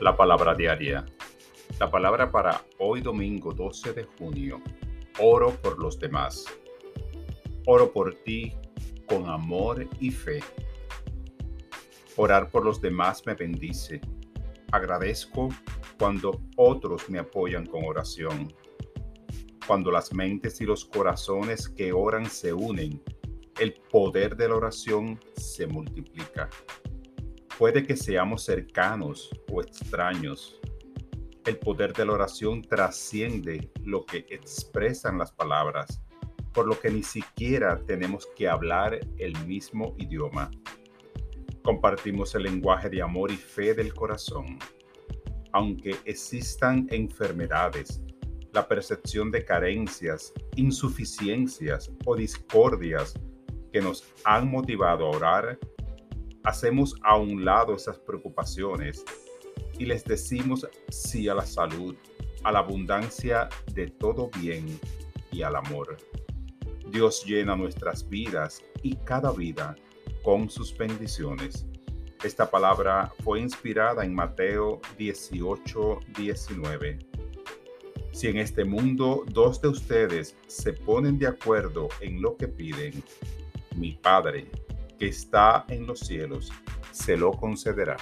La palabra diaria. La palabra para hoy domingo 12 de junio. Oro por los demás. Oro por ti con amor y fe. Orar por los demás me bendice. Agradezco cuando otros me apoyan con oración. Cuando las mentes y los corazones que oran se unen, el poder de la oración se multiplica. Puede que seamos cercanos o extraños. El poder de la oración trasciende lo que expresan las palabras, por lo que ni siquiera tenemos que hablar el mismo idioma. Compartimos el lenguaje de amor y fe del corazón. Aunque existan enfermedades, la percepción de carencias, insuficiencias o discordias que nos han motivado a orar, hacemos a un lado esas preocupaciones y les decimos sí a la salud, a la abundancia de todo bien y al amor. Dios llena nuestras vidas y cada vida con sus bendiciones. Esta palabra fue inspirada en Mateo 18, 19. Si en este mundo dos de ustedes se ponen de acuerdo en lo que piden, mi Padre que está en los cielos se lo concederá.